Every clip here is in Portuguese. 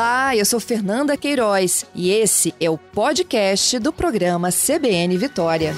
Olá, eu sou Fernanda Queiroz e esse é o podcast do programa CBN Vitória.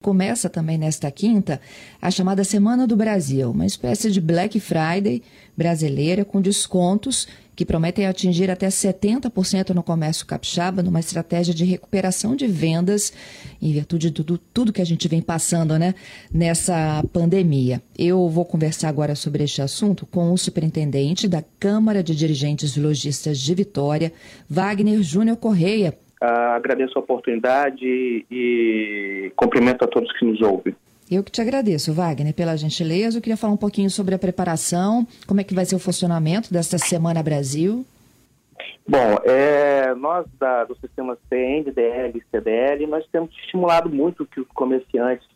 Começa também nesta quinta a chamada Semana do Brasil, uma espécie de Black Friday brasileira com descontos que prometem atingir até 70% no comércio capixaba, numa estratégia de recuperação de vendas, em virtude de tudo, que a gente vem passando né, nessa pandemia. Eu vou conversar agora sobre este assunto com o superintendente da Câmara de Dirigentes Logistas de Vitória, Wagner Júnior Correia. Uh, agradeço a oportunidade e cumprimento a todos que nos ouvem. Eu que te agradeço, Wagner, pela gentileza. Eu queria falar um pouquinho sobre a preparação, como é que vai ser o funcionamento desta Semana Brasil. Bom, é, nós da, do sistema CN, DL e CDL, nós temos estimulado muito que os comerciantes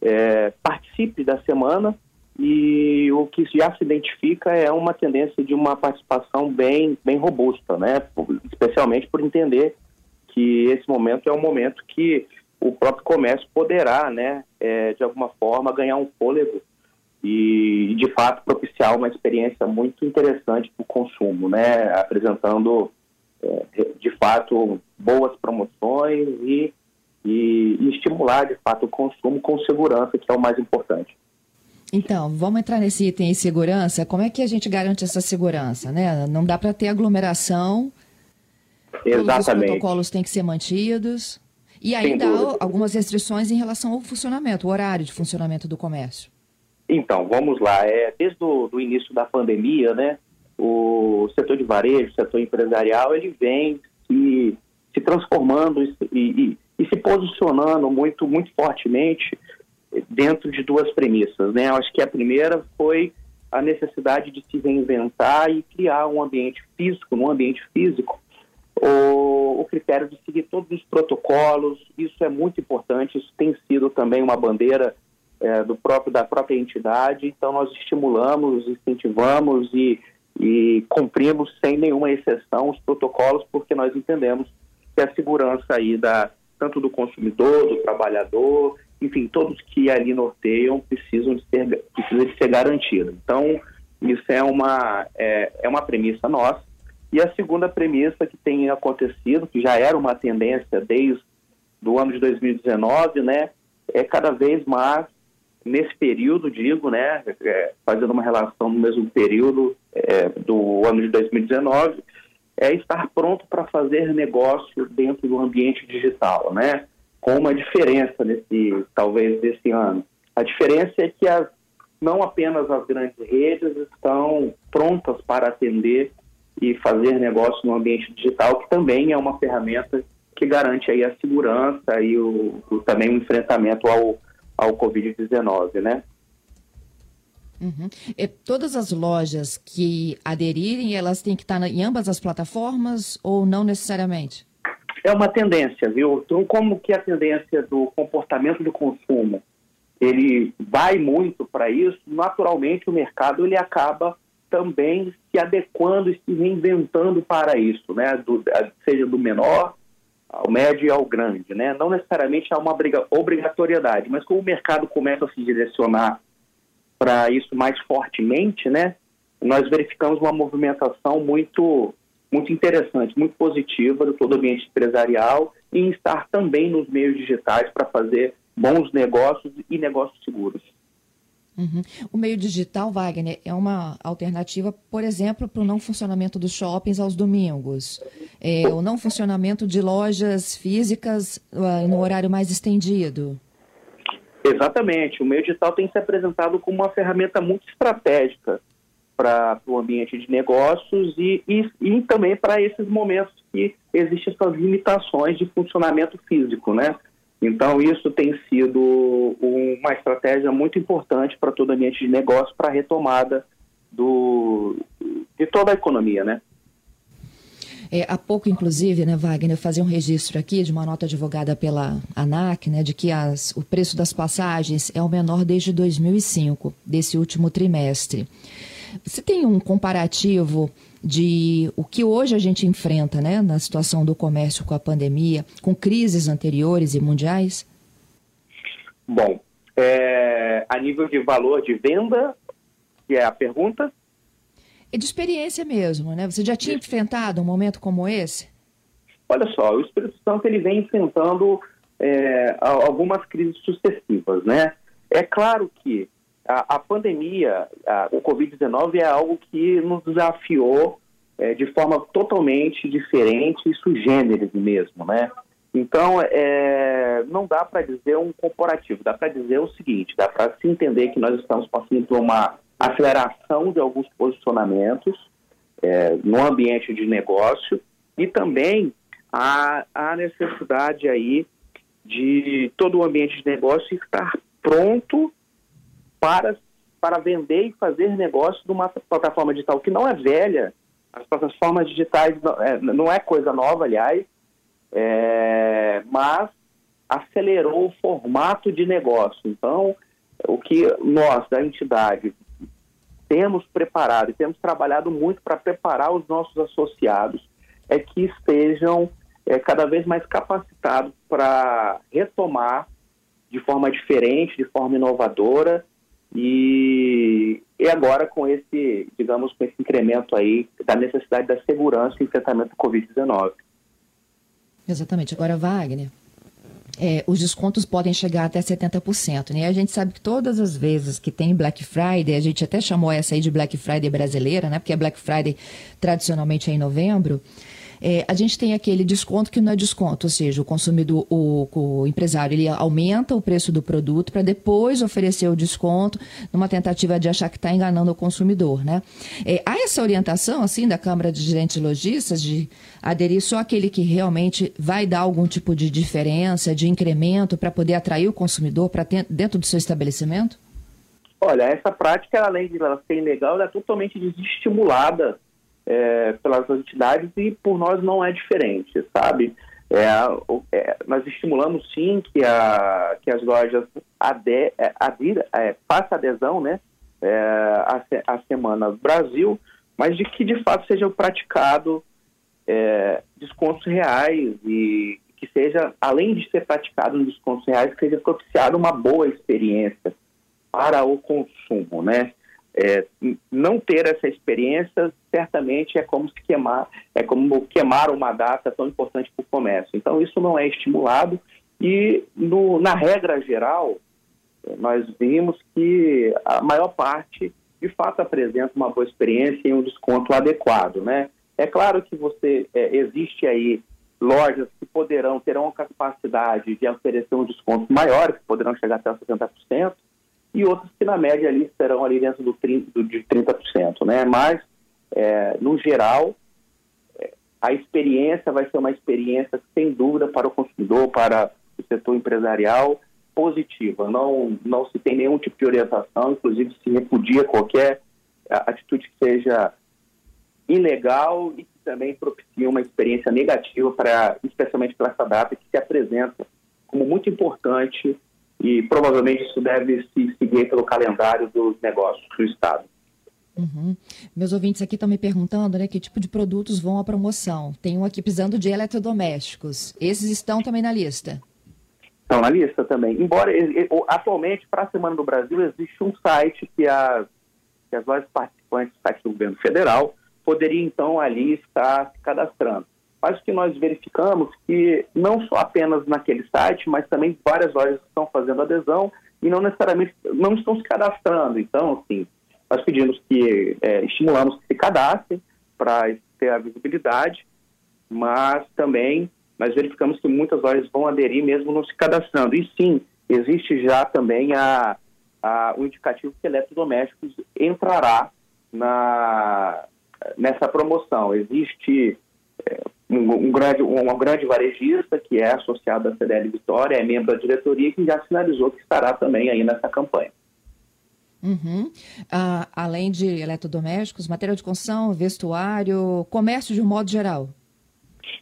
é, participem da semana e o que já se identifica é uma tendência de uma participação bem, bem robusta, né? especialmente por entender que esse momento é um momento que o próprio comércio poderá, né, é, de alguma forma, ganhar um fôlego e, de fato, propiciar uma experiência muito interessante para o consumo, né, apresentando, é, de fato, boas promoções e, e, e estimular, de fato, o consumo com segurança, que é o mais importante. Então, vamos entrar nesse item de segurança. Como é que a gente garante essa segurança, né? Não dá para ter aglomeração Exatamente. Todos os protocolos têm que ser mantidos. E ainda há algumas restrições em relação ao funcionamento, o horário de funcionamento do comércio. Então, vamos lá. É, desde o início da pandemia, né, o setor de varejo, o setor empresarial, ele vem se, se transformando e, e, e se posicionando muito, muito fortemente dentro de duas premissas. Né? Eu acho que a primeira foi a necessidade de se reinventar e criar um ambiente físico, num ambiente físico, o, o, critério de seguir todos os protocolos, isso é muito importante, isso tem sido também uma bandeira é, do próprio, da própria entidade, então nós estimulamos, incentivamos e, e cumprimos sem nenhuma exceção os protocolos, porque nós entendemos que a segurança aí da, tanto do consumidor, do trabalhador, enfim, todos que ali norteiam precisam de ser, precisa de ser garantida. Então, isso é uma, é, é uma premissa nossa, e a segunda premissa que tem acontecido, que já era uma tendência desde o ano de 2019, né, é cada vez mais nesse período, digo, né, é, fazendo uma relação no mesmo período é, do ano de 2019, é estar pronto para fazer negócio dentro do ambiente digital, né, com uma diferença nesse, talvez, desse ano. A diferença é que as, não apenas as grandes redes estão prontas para atender e fazer negócio no ambiente digital, que também é uma ferramenta que garante aí a segurança e o, o também o enfrentamento ao, ao Covid-19, né? Uhum. E todas as lojas que aderirem, elas têm que estar em ambas as plataformas ou não necessariamente? É uma tendência, viu? Então, como que a tendência do comportamento do consumo ele vai muito para isso, naturalmente o mercado ele acaba também se adequando e se reinventando para isso, né? Do, seja do menor ao médio e ao grande, né? Não necessariamente há uma obrigatoriedade, mas como o mercado começa a se direcionar para isso mais fortemente, né? Nós verificamos uma movimentação muito muito interessante, muito positiva do todo o ambiente empresarial em estar também nos meios digitais para fazer bons negócios e negócios seguros. Uhum. O meio digital, Wagner, é uma alternativa, por exemplo, para o não funcionamento dos shoppings aos domingos, é, o não funcionamento de lojas físicas uh, no horário mais estendido. Exatamente. O meio digital tem se apresentado como uma ferramenta muito estratégica para o ambiente de negócios e, e, e também para esses momentos que existem essas limitações de funcionamento físico, né? Então, isso tem sido uma estratégia muito importante para todo ambiente de negócio, para a retomada do, de toda a economia, né? É, há pouco, inclusive, né, Wagner, eu fazia um registro aqui de uma nota divulgada pela ANAC, né, de que as, o preço das passagens é o menor desde 2005, desse último trimestre. Você tem um comparativo de o que hoje a gente enfrenta né, na situação do comércio com a pandemia, com crises anteriores e mundiais? Bom, É, a nível de valor de venda, que é a pergunta? É de experiência mesmo, né? Você já tinha enfrentado um momento como esse? Olha só, o Espírito Santo ele vem enfrentando é, algumas crises sucessivas, né? É claro que a, a pandemia, a, o Covid-19 é algo que nos desafiou é, de forma totalmente diferente e sugêneres mesmo, né? Então, é, não dá para dizer um comparativo, dá para dizer o seguinte, dá para se entender que nós estamos passando por uma aceleração de alguns posicionamentos é, no ambiente de negócio e também a, a necessidade aí de todo o ambiente de negócio estar pronto para, para vender e fazer negócio numa plataforma digital que não é velha. As plataformas digitais é, não é coisa nova, aliás, é, mas acelerou o formato de negócio. Então, o que nós, da entidade, temos preparado e temos trabalhado muito para preparar os nossos associados é que estejam é, cada vez mais capacitados para retomar de forma diferente, de forma inovadora e, e agora com esse, digamos, com esse incremento aí da necessidade da segurança e enfrentamento do Covid-19. Exatamente. Agora, Wagner, é, os descontos podem chegar até 70%. Né? A gente sabe que todas as vezes que tem Black Friday, a gente até chamou essa aí de Black Friday brasileira, né? porque a Black Friday tradicionalmente é em novembro é, a gente tem aquele desconto que não é desconto, ou seja, o consumidor, o, o empresário, ele aumenta o preço do produto para depois oferecer o desconto numa tentativa de achar que está enganando o consumidor, né? É, há essa orientação, assim, da Câmara de Gerentes Lojistas de aderir só aquele que realmente vai dar algum tipo de diferença, de incremento para poder atrair o consumidor para dentro do seu estabelecimento? Olha, essa prática, além de ela ser ilegal, ela é totalmente desestimulada é, pelas entidades e por nós não é diferente, sabe? É, é, nós estimulamos sim que, a, que as lojas ade, é, adir, é, façam adesão né, é, à, à Semana Brasil, mas de que de fato seja praticado é, descontos reais e que seja, além de ser praticado nos descontos reais, que seja propiciada uma boa experiência para o consumo, né? É, não ter essa experiência certamente é como se queimar, é como queimar uma data tão importante para o comércio. Então isso não é estimulado e no, na regra geral nós vimos que a maior parte de fato apresenta uma boa experiência e um desconto adequado, né? É claro que você é, existe aí lojas que poderão terão a capacidade de oferecer um desconto maior, que poderão chegar até 70%, e outros que na média ali estarão ali dentro do 30, do, de 30%, né? Mas, é, no geral, é, a experiência vai ser uma experiência, sem dúvida, para o consumidor, para o setor empresarial, positiva. Não, não se tem nenhum tipo de orientação, inclusive se repudia qualquer atitude que seja ilegal e que também propicia uma experiência negativa, para, especialmente para essa data que se apresenta como muito importante e provavelmente isso deve se seguir pelo calendário dos negócios do Estado. Uhum. Meus ouvintes aqui estão me perguntando né, que tipo de produtos vão à promoção. Tem um aqui precisando de eletrodomésticos. Esses estão também na lista? Estão na lista também. Embora atualmente, para a Semana do Brasil, existe um site que, a, que as lojas participantes do site do governo federal poderiam então ali estar se cadastrando mas o que nós verificamos que não só apenas naquele site, mas também várias lojas estão fazendo adesão e não necessariamente não estão se cadastrando. Então, assim, nós pedimos que é, estimulamos que se cadastrem para ter a visibilidade, mas também nós verificamos que muitas lojas vão aderir mesmo não se cadastrando. E sim, existe já também a, a, o indicativo que eletrodomésticos entrará na, nessa promoção. Existe um, um, grande, um, um grande varejista que é associado à CDL Vitória, é membro da diretoria, que já sinalizou que estará também aí nessa campanha. Uhum. Ah, além de eletrodomésticos, material de construção, vestuário, comércio de um modo geral?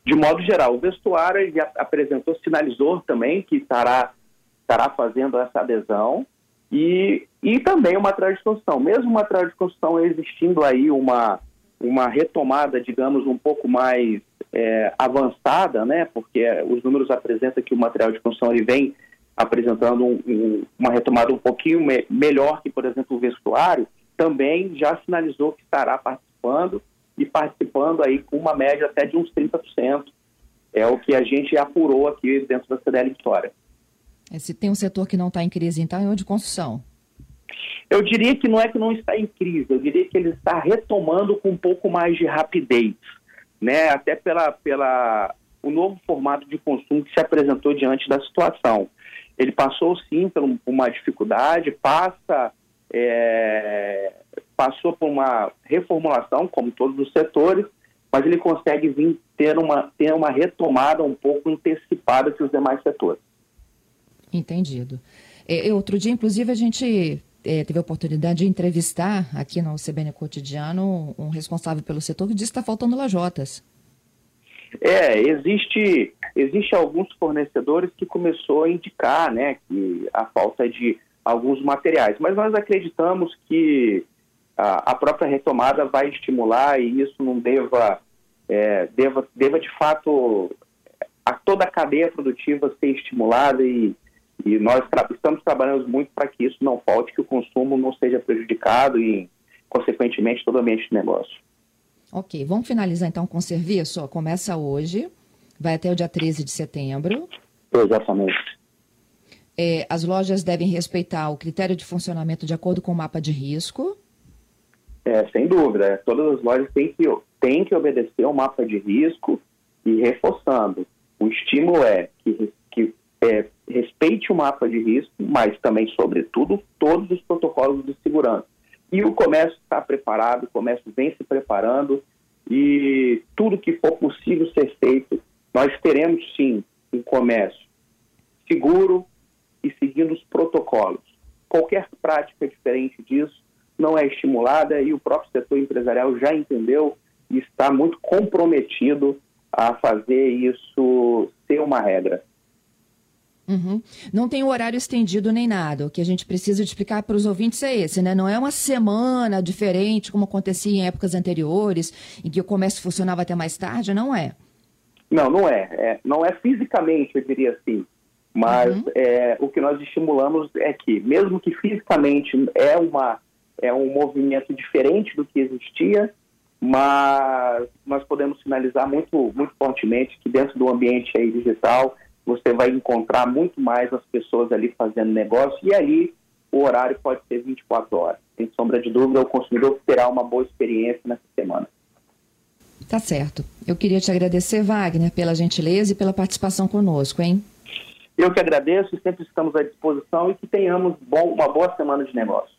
De modo geral, o vestuário já apresentou, sinalizou também que estará, estará fazendo essa adesão e, e também de construção. Mesmo de construção existindo aí uma, uma retomada, digamos, um pouco mais é, avançada, né? Porque os números apresentam que o material de construção ele vem apresentando um, um, uma retomada um pouquinho me melhor que, por exemplo, o vestuário, também já sinalizou que estará participando e participando aí com uma média até de uns 30%. É o que a gente apurou aqui dentro da CDL Vitória. É, se tem um setor que não está em crise, então é o de construção. Eu diria que não é que não está em crise, eu diria que ele está retomando com um pouco mais de rapidez, né? Até pela, pela o novo formato de consumo que se apresentou diante da situação. Ele passou sim por uma dificuldade, passa é, passou por uma reformulação, como todos os setores, mas ele consegue vir ter uma, ter uma retomada um pouco antecipada que os demais setores. Entendido. Outro dia, inclusive, a gente é, teve a oportunidade de entrevistar aqui no CBN Cotidiano um responsável pelo setor que disse que está faltando lajotas. É, existe, existe alguns fornecedores que começou a indicar né, que a falta de alguns materiais, mas nós acreditamos que a, a própria retomada vai estimular e isso não deva, é, deva, deva de fato a toda a cadeia produtiva ser estimulada e e nós tra estamos trabalhando muito para que isso não falte, que o consumo não seja prejudicado e, consequentemente, todo o ambiente de negócio. Ok, vamos finalizar então com o serviço. Começa hoje, vai até o dia 13 de setembro. Exatamente. É, as lojas devem respeitar o critério de funcionamento de acordo com o mapa de risco. É, sem dúvida. Todas as lojas têm que, têm que obedecer ao mapa de risco e reforçando. O estímulo é que, que é, respeite o mapa de risco, mas também, sobretudo, todos os protocolos de segurança. E o comércio está preparado, o comércio vem se preparando e tudo que for possível ser feito, nós teremos sim um comércio seguro e seguindo os protocolos. Qualquer prática diferente disso não é estimulada e o próprio setor empresarial já entendeu e está muito comprometido a fazer isso ser uma regra. Uhum. Não tem horário estendido nem nada. O que a gente precisa explicar para os ouvintes é esse, né? Não é uma semana diferente, como acontecia em épocas anteriores, em que o comércio funcionava até mais tarde, não é? Não, não é. é não é fisicamente, eu diria assim. Mas uhum. é, o que nós estimulamos é que, mesmo que fisicamente é, uma, é um movimento diferente do que existia, mas nós podemos sinalizar muito, muito fortemente que dentro do ambiente aí digital você vai encontrar muito mais as pessoas ali fazendo negócio e ali o horário pode ser 24 horas. Sem sombra de dúvida, o consumidor terá uma boa experiência nessa semana. Tá certo. Eu queria te agradecer, Wagner, pela gentileza e pela participação conosco, hein? Eu que agradeço sempre estamos à disposição e que tenhamos bom, uma boa semana de negócio.